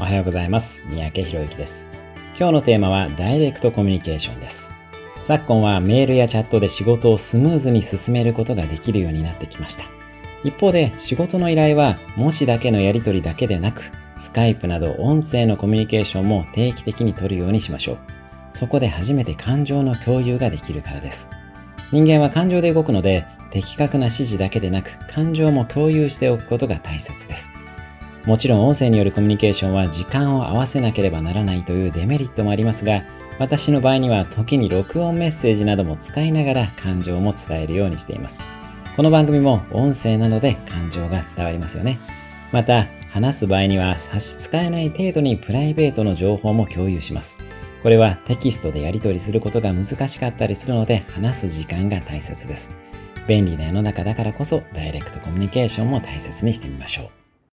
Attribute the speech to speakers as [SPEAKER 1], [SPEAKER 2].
[SPEAKER 1] おはようございます。三宅博之です。今日のテーマはダイレクトコミュニケーションです。昨今はメールやチャットで仕事をスムーズに進めることができるようになってきました。一方で仕事の依頼は文字だけのやり取りだけでなく、スカイプなど音声のコミュニケーションも定期的に取るようにしましょう。そこで初めて感情の共有ができるからです。人間は感情で動くので、的確な指示だけでなく感情も共有しておくことが大切です。もちろん音声によるコミュニケーションは時間を合わせなければならないというデメリットもありますが、私の場合には時に録音メッセージなども使いながら感情も伝えるようにしています。この番組も音声なので感情が伝わりますよね。また、話す場合には差し支えない程度にプライベートの情報も共有します。これはテキストでやり取りすることが難しかったりするので話す時間が大切です。便利な世の中だからこそダイレクトコミュニケーションも大切にしてみましょう。